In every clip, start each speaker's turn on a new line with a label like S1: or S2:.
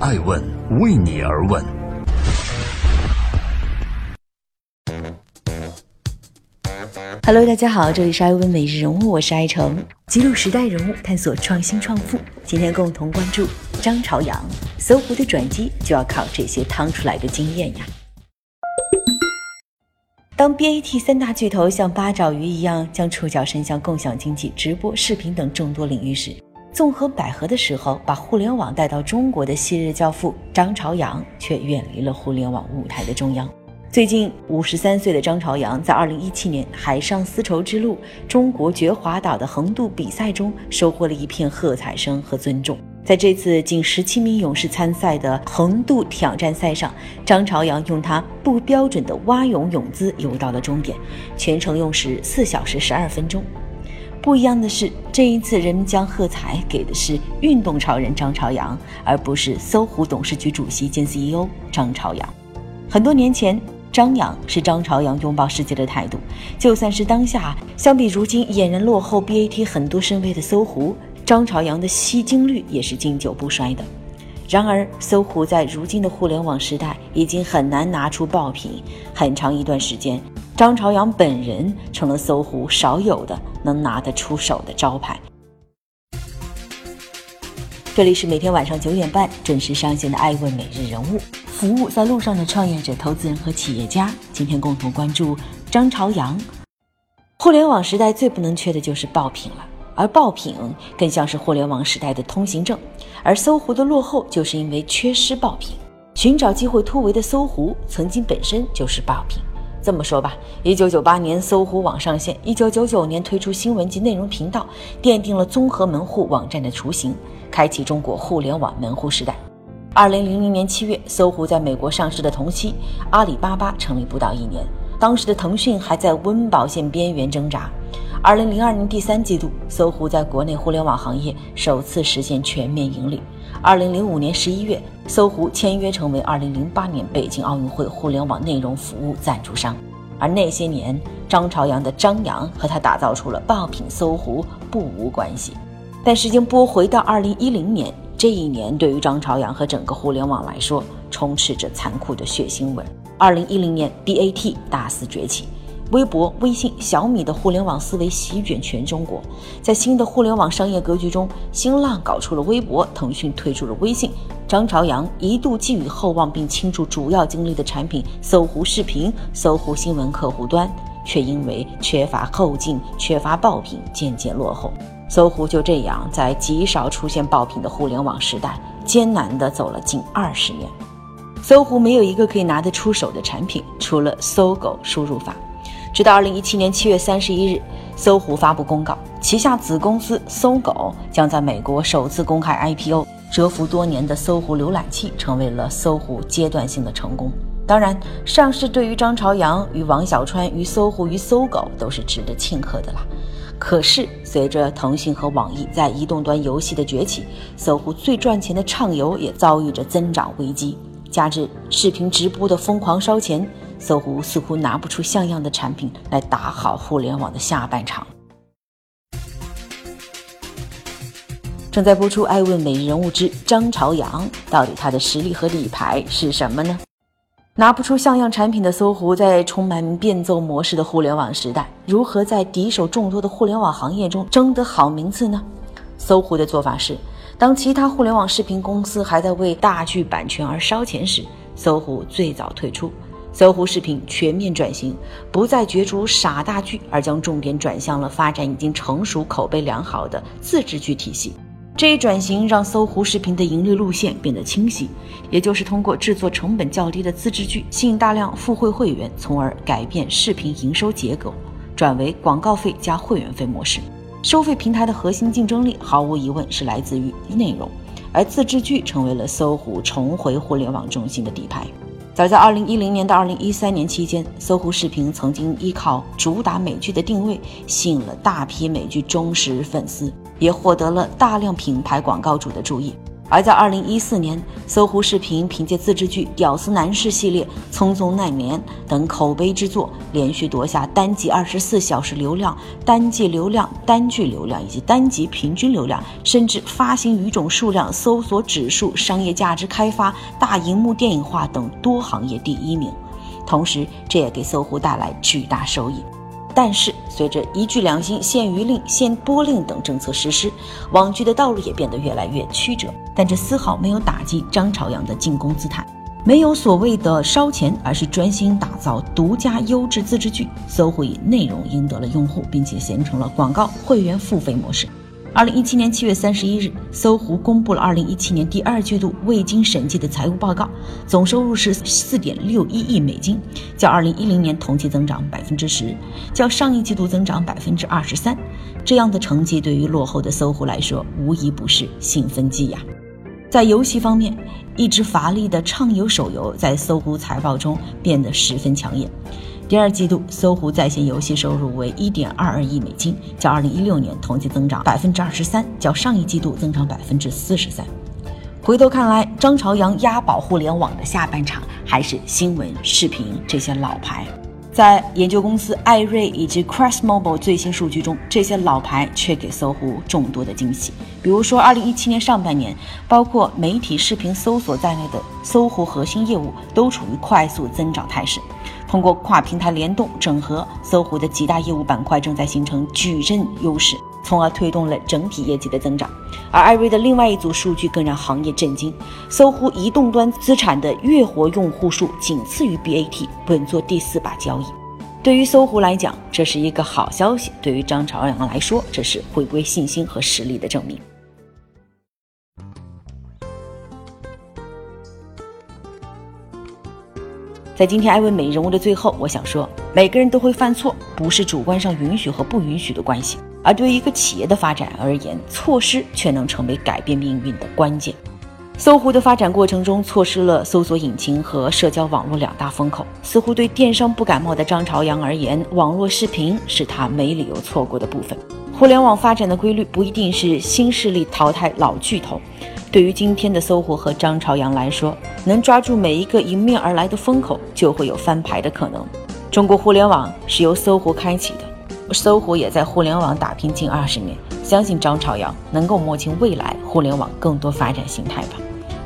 S1: 爱问为你而问。
S2: Hello，大家好，这里是爱问每日人物，我是爱成，记录时代人物，探索创新创富。今天共同关注张朝阳，搜狐的转机就要靠这些趟出来的经验呀。当 BAT 三大巨头像八爪鱼一样将触角伸向共享经济、直播、视频等众多领域时，纵横捭阖的时候，把互联网带到中国的昔日教父张朝阳却远离了互联网舞台的中央。最近，五十三岁的张朝阳在二零一七年海上丝绸之路中国绝华岛的横渡比赛中，收获了一片喝彩声和尊重。在这次仅十七名勇士参赛的横渡挑战赛上，张朝阳用他不标准的蛙泳泳姿游到了终点，全程用时四小时十二分钟。不一样的是，这一次人们将喝彩给的是运动超人张朝阳，而不是搜狐董事局主席兼 CEO 张朝阳。很多年前。张扬是张朝阳拥抱世界的态度，就算是当下相比如今俨然落后 BAT 很多身位的搜狐，张朝阳的吸金率也是经久不衰的。然而，搜狐在如今的互联网时代已经很难拿出爆品，很长一段时间，张朝阳本人成了搜狐少有的能拿得出手的招牌。这里是每天晚上九点半准时上线的《爱问每日人物》。服务在路上的创业者、投资人和企业家，今天共同关注张朝阳。互联网时代最不能缺的就是爆品了，而爆品更像是互联网时代的通行证。而搜狐的落后，就是因为缺失爆品。寻找机会突围的搜狐，曾经本身就是爆品。这么说吧，一九九八年搜狐网上线，一九九九年推出新闻及内容频道，奠定了综合门户网站的雏形，开启中国互联网门户时代。二零零零年七月，搜狐在美国上市的同期，阿里巴巴成立不到一年。当时的腾讯还在温饱线边缘挣扎。二零零二年第三季度，搜狐在国内互联网行业首次实现全面盈利。二零零五年十一月，搜狐签约成为二零零八年北京奥运会互联网内容服务赞助商。而那些年，张朝阳的张扬和他打造出了爆品搜狐不无关系。但时间拨回到二零一零年。这一年对于张朝阳和整个互联网来说，充斥着残酷的血腥味。二零一零年，BAT 大肆崛起，微博、微信、小米的互联网思维席卷全中国。在新的互联网商业格局中，新浪搞出了微博，腾讯推出了微信。张朝阳一度寄予厚望并倾注主要精力的产品搜狐视频、搜狐新闻客户端，却因为缺乏后劲、缺乏爆品，渐渐落后。搜狐就这样在极少出现爆品的互联网时代，艰难地走了近二十年。搜狐没有一个可以拿得出手的产品，除了搜狗输入法。直到二零一七年七月三十一日，搜狐发布公告，旗下子公司搜狗将在美国首次公开 IPO。蛰伏多年的搜狐浏览器成为了搜狐阶段性的成功。当然，上市对于张朝阳与王小川与搜狐与搜狗都是值得庆贺的啦。可是，随着腾讯和网易在移动端游戏的崛起，搜狐最赚钱的畅游也遭遇着增长危机。加之视频直播的疯狂烧钱，搜狐似乎拿不出像样的产品来打好互联网的下半场。正在播出《爱问每日人物之张朝阳》，到底他的实力和底牌是什么呢？拿不出像样产品的搜狐，在充满变奏模式的互联网时代，如何在敌手众多的互联网行业中争得好名次呢？搜狐的做法是，当其他互联网视频公司还在为大剧版权而烧钱时，搜狐最早退出。搜狐视频全面转型，不再角逐傻大剧，而将重点转向了发展已经成熟、口碑良好的自制剧体系。这一转型让搜狐视频的盈利路线变得清晰，也就是通过制作成本较低的自制剧，吸引大量付费会员，从而改变视频营收结构，转为广告费加会员费模式。收费平台的核心竞争力毫无疑问是来自于内容，而自制剧成为了搜狐重回互联网中心的底牌。早在2010年到2013年期间，搜狐视频曾经依靠主打美剧的定位，吸引了大批美剧忠实粉丝。也获得了大量品牌广告主的注意。而在二零一四年，搜狐视频凭借自制剧《屌丝男士》系列、《匆匆那年》等口碑之作，连续夺下单集二十四小时流量、单季流量、单剧流量以及单集平均流量，甚至发行语种数量、搜索指数、商业价值开发、大荧幕电影化等多行业第一名。同时，这也给搜狐带来巨大收益。但是，随着一句两星、限娱令、限播令等政策实施，网剧的道路也变得越来越曲折。但这丝毫没有打击张朝阳的进攻姿态，没有所谓的烧钱，而是专心打造独家优质自制剧。搜狐以内容赢得了用户，并且形成了广告会员付费模式。二零一七年七月三十一日，搜狐公布了二零一七年第二季度未经审计的财务报告，总收入是四点六一亿美金，较二零一零年同期增长百分之十，较上一季度增长百分之二十三。这样的成绩对于落后的搜狐来说，无疑不是兴奋剂呀。在游戏方面，一直乏力的畅游手游在搜狐财报中变得十分抢眼。第二季度，搜狐在线游戏收入为一点二二亿美金，较二零一六年同期增长百分之二十三，较上一季度增长百分之四十三。回头看来，张朝阳押宝互联网的下半场还是新闻、视频这些老牌。在研究公司艾瑞以及 Crest Mobile 最新数据中，这些老牌却给搜狐众多的惊喜。比如说，二零一七年上半年，包括媒体视频搜索在内的搜狐核心业务都处于快速增长态势。通过跨平台联动整合，搜狐的几大业务板块正在形成矩阵优势，从而推动了整体业绩的增长。而艾瑞的另外一组数据更让行业震惊：搜狐移动端资产的月活用户数仅次于 BAT，稳坐第四把交椅。对于搜狐来讲，这是一个好消息；对于张朝阳来说，这是回归信心和实力的证明。在今天艾问美人物的最后，我想说，每个人都会犯错，不是主观上允许和不允许的关系，而对于一个企业的发展而言，错失却能成为改变命运的关键。搜狐的发展过程中，错失了搜索引擎和社交网络两大风口。似乎对电商不感冒的张朝阳而言，网络视频是他没理由错过的部分。互联网发展的规律不一定是新势力淘汰老巨头。对于今天的搜狐和张朝阳来说，能抓住每一个迎面而来的风口，就会有翻牌的可能。中国互联网是由搜狐开启的，搜狐也在互联网打拼近二十年，相信张朝阳能够摸清未来互联网更多发展形态吧。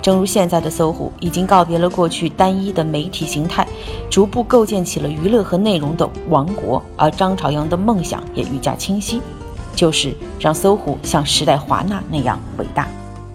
S2: 正如现在的搜狐已经告别了过去单一的媒体形态，逐步构建起了娱乐和内容的王国，而张朝阳的梦想也愈加清晰，就是让搜狐像时代华纳那样伟大。